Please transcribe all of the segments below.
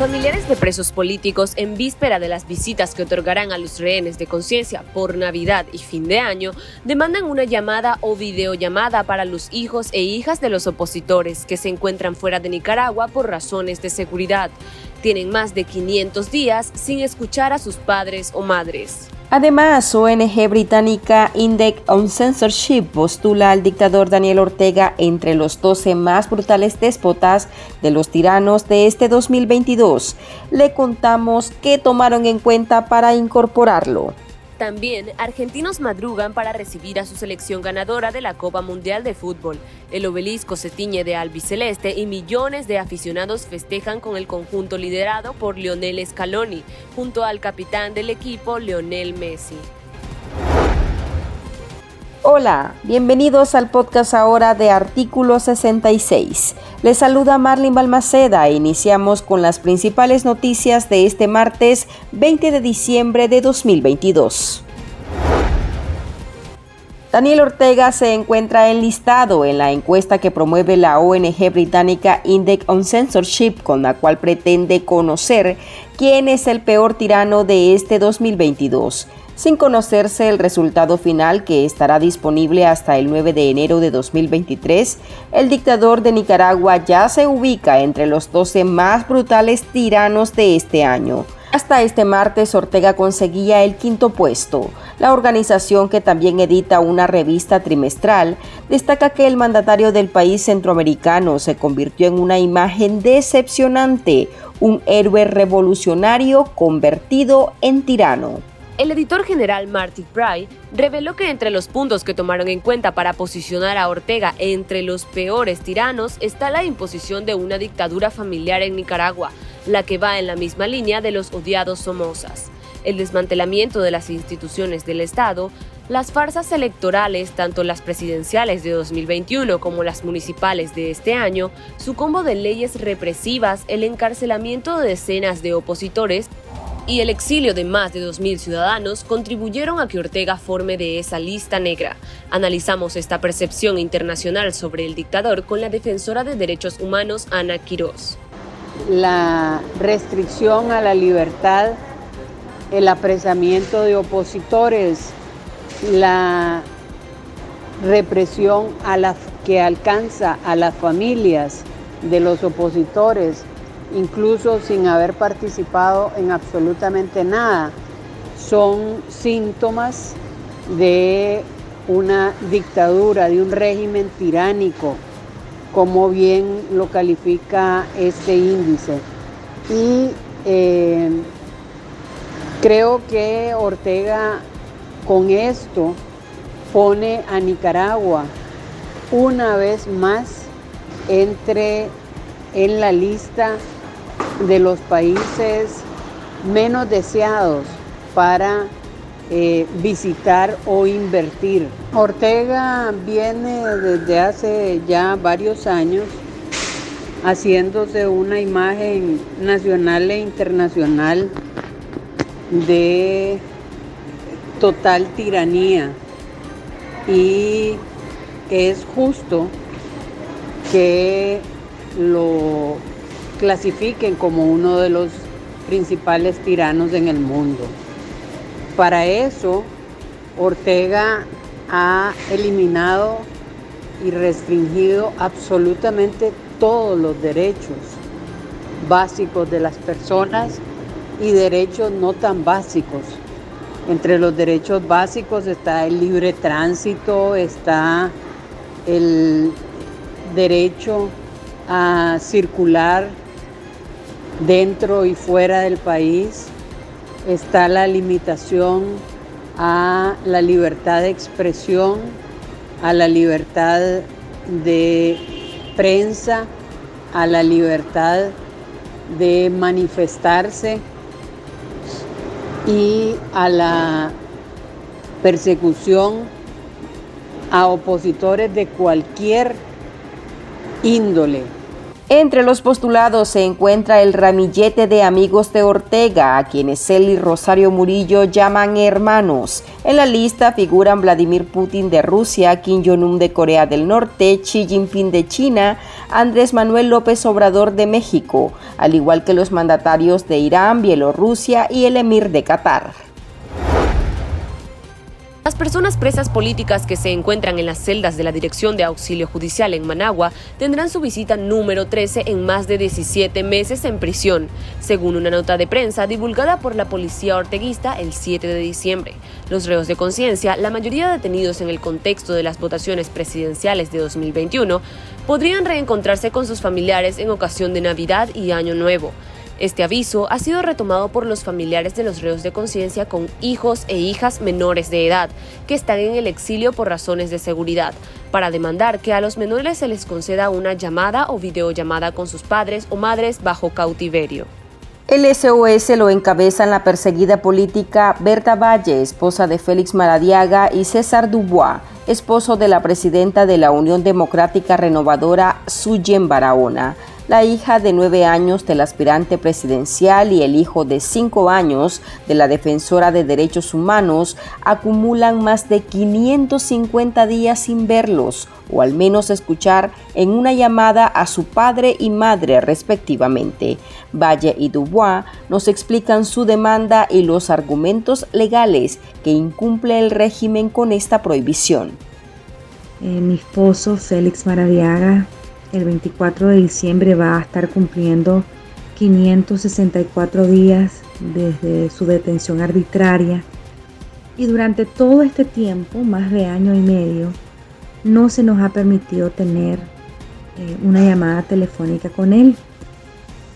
Familiares de presos políticos en víspera de las visitas que otorgarán a los rehenes de conciencia por Navidad y fin de año demandan una llamada o videollamada para los hijos e hijas de los opositores que se encuentran fuera de Nicaragua por razones de seguridad. Tienen más de 500 días sin escuchar a sus padres o madres. Además, ONG británica Index on Censorship postula al dictador Daniel Ortega entre los 12 más brutales déspotas de los tiranos de este 2022. Le contamos qué tomaron en cuenta para incorporarlo. También argentinos madrugan para recibir a su selección ganadora de la Copa Mundial de Fútbol. El obelisco se tiñe de albiceleste y millones de aficionados festejan con el conjunto liderado por Lionel Scaloni, junto al capitán del equipo, Lionel Messi. Hola, bienvenidos al podcast ahora de Artículo 66. Les saluda Marlin Balmaceda e iniciamos con las principales noticias de este martes 20 de diciembre de 2022. Daniel Ortega se encuentra enlistado en la encuesta que promueve la ONG británica Index on Censorship, con la cual pretende conocer quién es el peor tirano de este 2022 sin conocerse el resultado final que estará disponible hasta el 9 de enero de 2023, el dictador de Nicaragua ya se ubica entre los 12 más brutales tiranos de este año. Hasta este martes Ortega conseguía el quinto puesto. La organización que también edita una revista trimestral destaca que el mandatario del país centroamericano se convirtió en una imagen decepcionante, un héroe revolucionario convertido en tirano. El editor general Marty Pry reveló que entre los puntos que tomaron en cuenta para posicionar a Ortega entre los peores tiranos está la imposición de una dictadura familiar en Nicaragua, la que va en la misma línea de los odiados Somozas, el desmantelamiento de las instituciones del Estado, las farsas electorales, tanto las presidenciales de 2021 como las municipales de este año, su combo de leyes represivas, el encarcelamiento de decenas de opositores y el exilio de más de 2.000 ciudadanos contribuyeron a que Ortega forme de esa lista negra. Analizamos esta percepción internacional sobre el dictador con la defensora de derechos humanos Ana Quirós. La restricción a la libertad, el apresamiento de opositores, la represión a que alcanza a las familias de los opositores, incluso sin haber participado en absolutamente nada, son síntomas de una dictadura, de un régimen tiránico, como bien lo califica este índice. Y eh, creo que Ortega con esto pone a Nicaragua una vez más entre en la lista de los países menos deseados para eh, visitar o invertir. Ortega viene desde hace ya varios años haciéndose una imagen nacional e internacional de total tiranía y es justo que lo clasifiquen como uno de los principales tiranos en el mundo. Para eso, Ortega ha eliminado y restringido absolutamente todos los derechos básicos de las personas y derechos no tan básicos. Entre los derechos básicos está el libre tránsito, está el derecho a circular dentro y fuera del país. Está la limitación a la libertad de expresión, a la libertad de prensa, a la libertad de manifestarse y a la persecución a opositores de cualquier índole. Entre los postulados se encuentra el ramillete de amigos de Ortega, a quienes él y Rosario Murillo llaman hermanos. En la lista figuran Vladimir Putin de Rusia, Kim Jong-un de Corea del Norte, Xi Jinping de China, Andrés Manuel López Obrador de México, al igual que los mandatarios de Irán, Bielorrusia y el emir de Qatar. Las personas presas políticas que se encuentran en las celdas de la Dirección de Auxilio Judicial en Managua tendrán su visita número 13 en más de 17 meses en prisión, según una nota de prensa divulgada por la policía orteguista el 7 de diciembre. Los reos de conciencia, la mayoría detenidos en el contexto de las votaciones presidenciales de 2021, podrían reencontrarse con sus familiares en ocasión de Navidad y Año Nuevo. Este aviso ha sido retomado por los familiares de los reos de conciencia con hijos e hijas menores de edad que están en el exilio por razones de seguridad, para demandar que a los menores se les conceda una llamada o videollamada con sus padres o madres bajo cautiverio. El SOS lo encabezan la perseguida política Berta Valle, esposa de Félix Maradiaga, y César Dubois, esposo de la presidenta de la Unión Democrática Renovadora, Suyen Barahona la hija de nueve años del aspirante presidencial y el hijo de cinco años de la defensora de derechos humanos acumulan más de 550 días sin verlos o al menos escuchar en una llamada a su padre y madre respectivamente. Valle y Dubois nos explican su demanda y los argumentos legales que incumple el régimen con esta prohibición. Eh, mi esposo Félix Maradiaga el 24 de diciembre va a estar cumpliendo 564 días desde su detención arbitraria y durante todo este tiempo, más de año y medio, no se nos ha permitido tener eh, una llamada telefónica con él.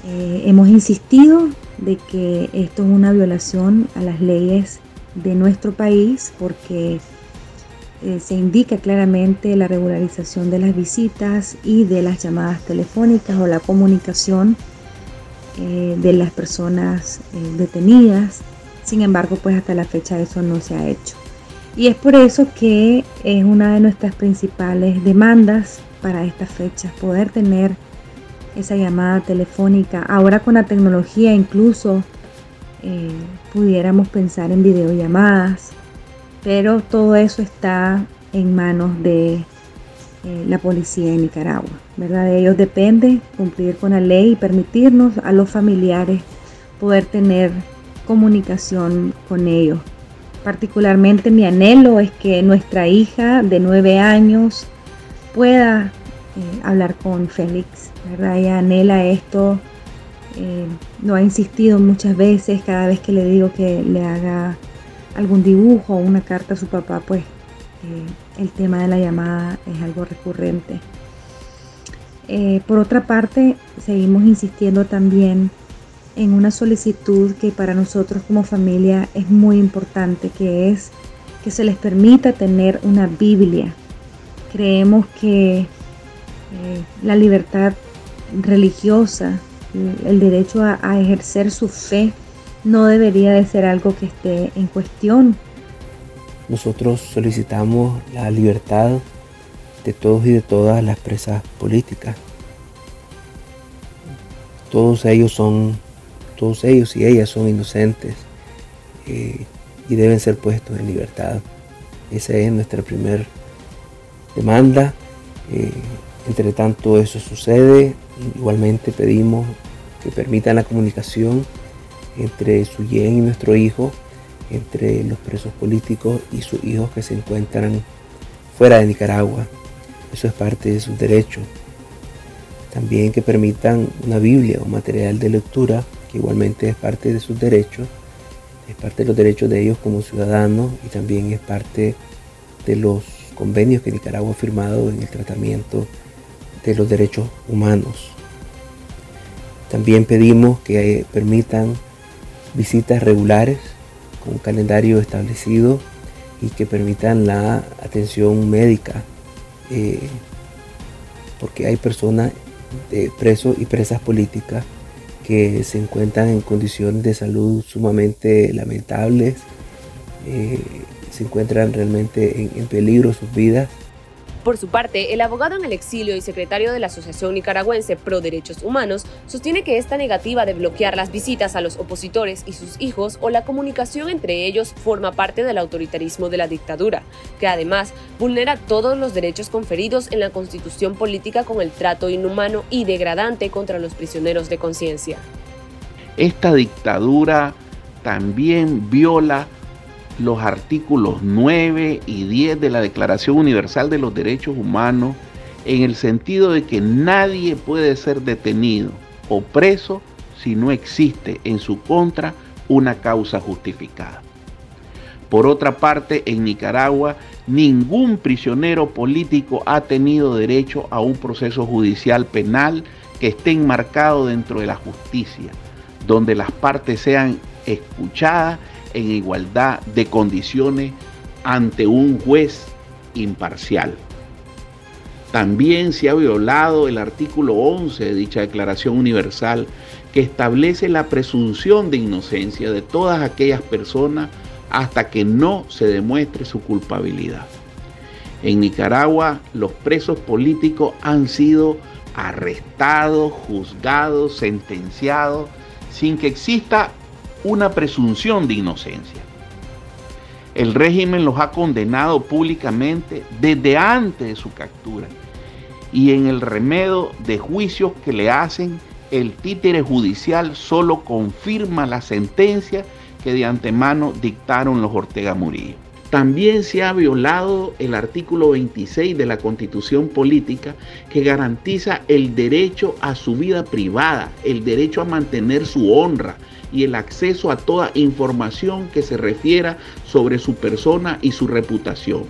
Eh, hemos insistido de que esto es una violación a las leyes de nuestro país porque eh, se indica claramente la regularización de las visitas y de las llamadas telefónicas o la comunicación eh, de las personas eh, detenidas. Sin embargo, pues hasta la fecha eso no se ha hecho. Y es por eso que es una de nuestras principales demandas para estas fechas, poder tener esa llamada telefónica. Ahora con la tecnología incluso pudiéramos pensar en videollamadas pero todo eso está en manos de eh, la policía de Nicaragua. ¿verdad? De ellos depende cumplir con la ley y permitirnos a los familiares poder tener comunicación con ellos. Particularmente mi anhelo es que nuestra hija de nueve años pueda eh, hablar con Félix. ¿verdad? Ella anhela esto, eh, lo ha insistido muchas veces, cada vez que le digo que le haga algún dibujo o una carta a su papá, pues eh, el tema de la llamada es algo recurrente. Eh, por otra parte, seguimos insistiendo también en una solicitud que para nosotros como familia es muy importante, que es que se les permita tener una Biblia. Creemos que eh, la libertad religiosa, el derecho a ejercer su fe, no debería de ser algo que esté en cuestión. Nosotros solicitamos la libertad de todos y de todas las presas políticas. Todos ellos son, todos ellos y ellas son inocentes eh, y deben ser puestos en libertad. Esa es nuestra primera demanda. Eh, entre tanto eso sucede, igualmente pedimos que permitan la comunicación entre su yen y nuestro hijo, entre los presos políticos y sus hijos que se encuentran fuera de Nicaragua. Eso es parte de sus derechos. También que permitan una Biblia o material de lectura, que igualmente es parte de sus derechos, es parte de los derechos de ellos como ciudadanos y también es parte de los convenios que Nicaragua ha firmado en el tratamiento de los derechos humanos. También pedimos que permitan visitas regulares con calendario establecido y que permitan la atención médica, eh, porque hay personas, de presos y presas políticas que se encuentran en condiciones de salud sumamente lamentables, eh, se encuentran realmente en, en peligro sus vidas Por su parte, el abogado en el exilio y secretario de la Asociación Nicaragüense Pro Derechos Humanos sostiene que esta negativa de bloquear las visitas a los opositores y sus hijos o la comunicación entre ellos forma parte del autoritarismo de la dictadura, que además vulnera todos los derechos conferidos en la constitución política con el trato inhumano y degradante contra los prisioneros de conciencia. Esta dictadura también viola los artículos 9 y 10 de la Declaración Universal de los Derechos Humanos en el sentido de que nadie puede ser detenido o preso si no existe en su contra una causa justificada. Por otra parte, en Nicaragua, ningún prisionero político ha tenido derecho a un proceso judicial penal que esté enmarcado dentro de la justicia, donde las partes sean escuchadas en igualdad de condiciones ante un juez imparcial. También se ha violado el artículo 11 de dicha Declaración Universal que establece la presunción de inocencia de todas aquellas personas hasta que no se demuestre su culpabilidad. En Nicaragua los presos políticos han sido arrestados, juzgados, sentenciados, sin que exista una presunción de inocencia. El régimen los ha condenado públicamente desde antes de su captura y en el remedio de juicios que le hacen, el títere judicial solo confirma la sentencia que de antemano dictaron los Ortega Murillo. También se ha violado el artículo 26 de la Constitución Política que garantiza el derecho a su vida privada, el derecho a mantener su honra, y el acceso a toda información que se refiera sobre su persona y su reputación.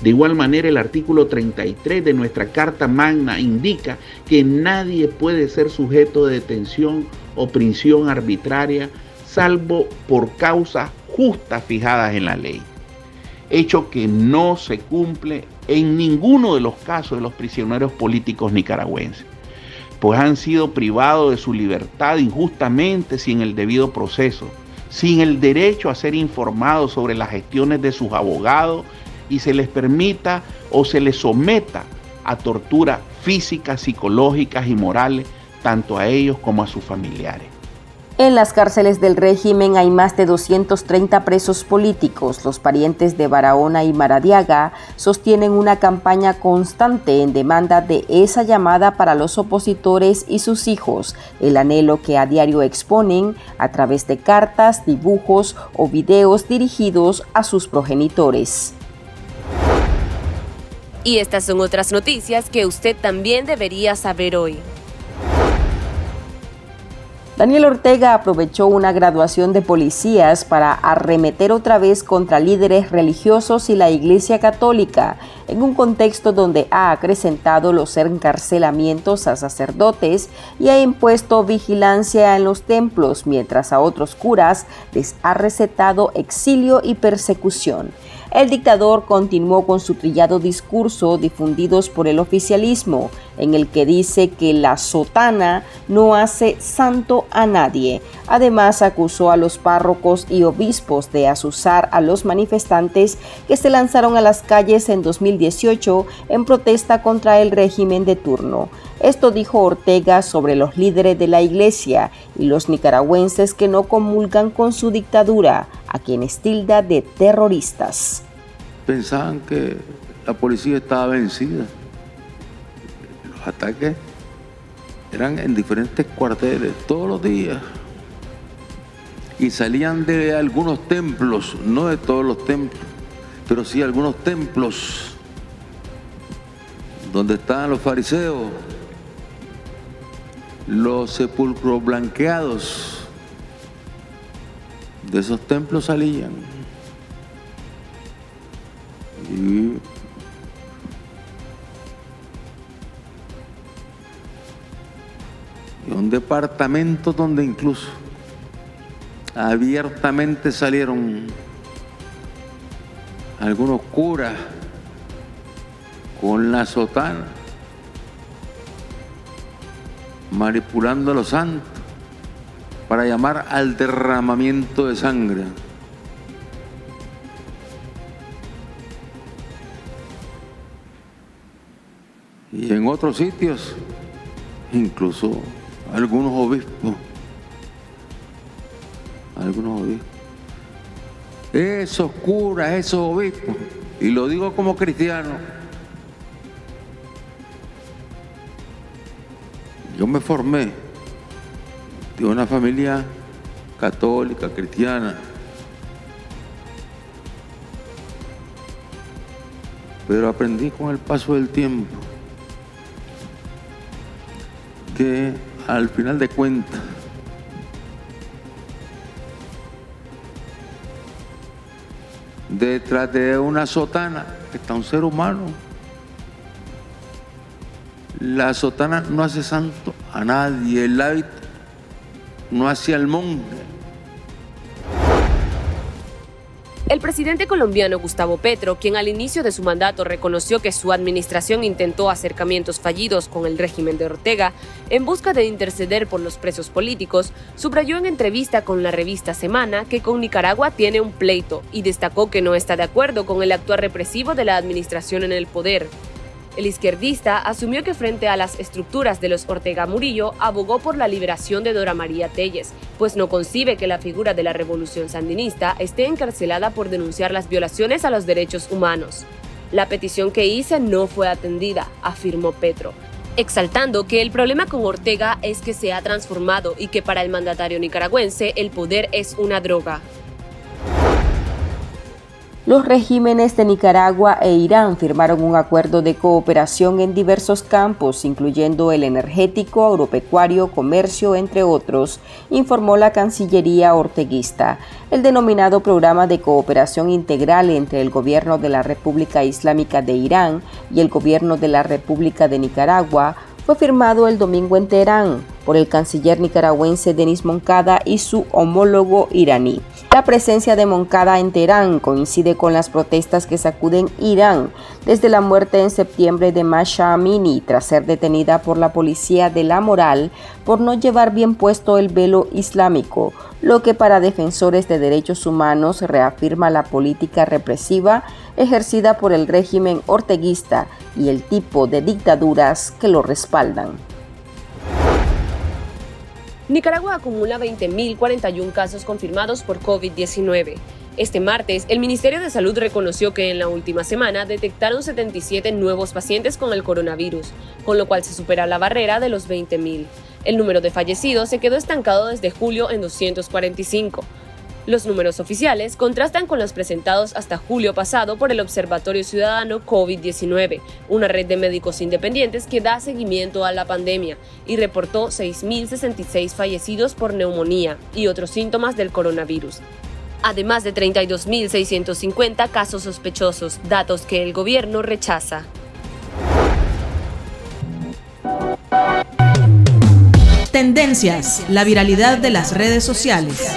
De igual manera, el artículo 33 de nuestra Carta Magna indica que nadie puede ser sujeto de detención o prisión arbitraria salvo por causas justas fijadas en la ley. Hecho que no se cumple en ninguno de los casos de los prisioneros políticos nicaragüenses pues han sido privados de su libertad injustamente sin el debido proceso, sin el derecho a ser informados sobre las gestiones de sus abogados y se les permita o se les someta a torturas físicas, psicológicas y morales, tanto a ellos como a sus familiares. En las cárceles del régimen hay más de 230 presos políticos. Los parientes de Barahona y Maradiaga sostienen una campaña constante en demanda de esa llamada para los opositores y sus hijos, el anhelo que a diario exponen a través de cartas, dibujos o videos dirigidos a sus progenitores. Y estas son otras noticias que usted también debería saber hoy. Daniel Ortega aprovechó una graduación de policías para arremeter otra vez contra líderes religiosos y la Iglesia Católica, en un contexto donde ha acrecentado los encarcelamientos a sacerdotes y ha impuesto vigilancia en los templos, mientras a otros curas les ha recetado exilio y persecución. El dictador continuó con su trillado discurso difundidos por el oficialismo, en el que dice que la sotana no hace santo a nadie. Además, acusó a los párrocos y obispos de asusar a los manifestantes que se lanzaron a las calles en 2018 en protesta contra el régimen de turno. Esto dijo Ortega sobre los líderes de la iglesia y los nicaragüenses que no comulgan con su dictadura, a quienes tilda de terroristas. Pensaban que la policía estaba vencida. Los ataques eran en diferentes cuarteles todos los días y salían de algunos templos, no de todos los templos, pero sí algunos templos donde estaban los fariseos, los sepulcros blanqueados, de esos templos salían. Y un departamento donde incluso abiertamente salieron algunos curas con la sotana manipulando a los santos para llamar al derramamiento de sangre. otros sitios, incluso algunos obispos, algunos obispos. Esos curas, esos obispos, y lo digo como cristiano, yo me formé de una familia católica, cristiana, pero aprendí con el paso del tiempo que al final de cuentas detrás de una sotana está un ser humano. La sotana no hace santo a nadie, el hábito no hace al monje. El presidente colombiano Gustavo Petro, quien al inicio de su mandato reconoció que su administración intentó acercamientos fallidos con el régimen de Ortega en busca de interceder por los presos políticos, subrayó en entrevista con la revista Semana que con Nicaragua tiene un pleito y destacó que no está de acuerdo con el actuar represivo de la administración en el poder. El izquierdista asumió que frente a las estructuras de los Ortega Murillo abogó por la liberación de Dora María Telles, pues no concibe que la figura de la revolución sandinista esté encarcelada por denunciar las violaciones a los derechos humanos. La petición que hice no fue atendida, afirmó Petro, exaltando que el problema con Ortega es que se ha transformado y que para el mandatario nicaragüense el poder es una droga. Los regímenes de Nicaragua e Irán firmaron un acuerdo de cooperación en diversos campos, incluyendo el energético, agropecuario, comercio, entre otros, informó la Cancillería orteguista. El denominado Programa de Cooperación Integral entre el Gobierno de la República Islámica de Irán y el Gobierno de la República de Nicaragua fue firmado el domingo en Teherán por el canciller nicaragüense Denis Moncada y su homólogo iraní. La presencia de Moncada en Teherán coincide con las protestas que sacuden Irán desde la muerte en septiembre de Masha Amini tras ser detenida por la policía de la moral por no llevar bien puesto el velo islámico, lo que para defensores de derechos humanos reafirma la política represiva ejercida por el régimen orteguista y el tipo de dictaduras que lo respaldan. Nicaragua acumula 20.041 casos confirmados por COVID-19. Este martes, el Ministerio de Salud reconoció que en la última semana detectaron 77 nuevos pacientes con el coronavirus, con lo cual se supera la barrera de los 20.000. El número de fallecidos se quedó estancado desde julio en 245. Los números oficiales contrastan con los presentados hasta julio pasado por el Observatorio Ciudadano COVID-19, una red de médicos independientes que da seguimiento a la pandemia y reportó 6.066 fallecidos por neumonía y otros síntomas del coronavirus. Además de 32.650 casos sospechosos, datos que el gobierno rechaza. Tendencias, la viralidad de las redes sociales.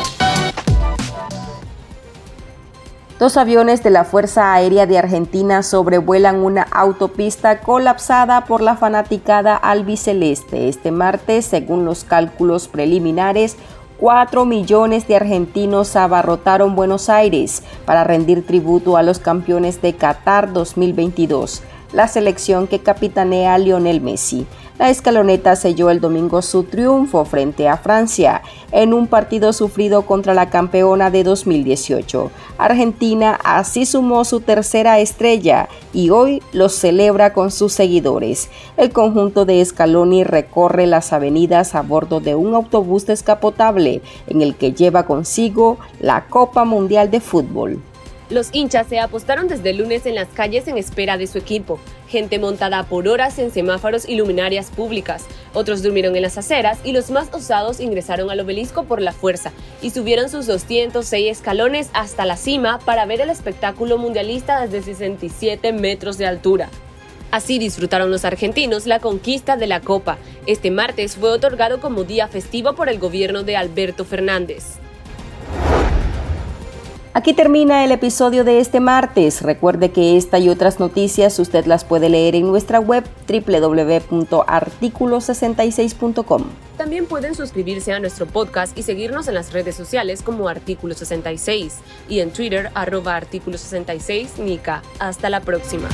Dos aviones de la Fuerza Aérea de Argentina sobrevuelan una autopista colapsada por la fanaticada albiceleste. Este martes, según los cálculos preliminares, 4 millones de argentinos abarrotaron Buenos Aires para rendir tributo a los campeones de Qatar 2022, la selección que capitanea Lionel Messi. La escaloneta selló el domingo su triunfo frente a Francia en un partido sufrido contra la campeona de 2018. Argentina así sumó su tercera estrella y hoy lo celebra con sus seguidores. El conjunto de Scaloni recorre las avenidas a bordo de un autobús descapotable en el que lleva consigo la Copa Mundial de Fútbol. Los hinchas se apostaron desde el lunes en las calles en espera de su equipo. Gente montada por horas en semáforos y luminarias públicas. Otros durmieron en las aceras y los más osados ingresaron al obelisco por la fuerza y subieron sus 206 escalones hasta la cima para ver el espectáculo mundialista desde 67 metros de altura. Así disfrutaron los argentinos la conquista de la Copa. Este martes fue otorgado como día festivo por el gobierno de Alberto Fernández. Aquí termina el episodio de este martes. Recuerde que esta y otras noticias usted las puede leer en nuestra web www.articulo66.com. También pueden suscribirse a nuestro podcast y seguirnos en las redes sociales como Artículo 66 y en Twitter arroba Artículo 66 Nica. Hasta la próxima.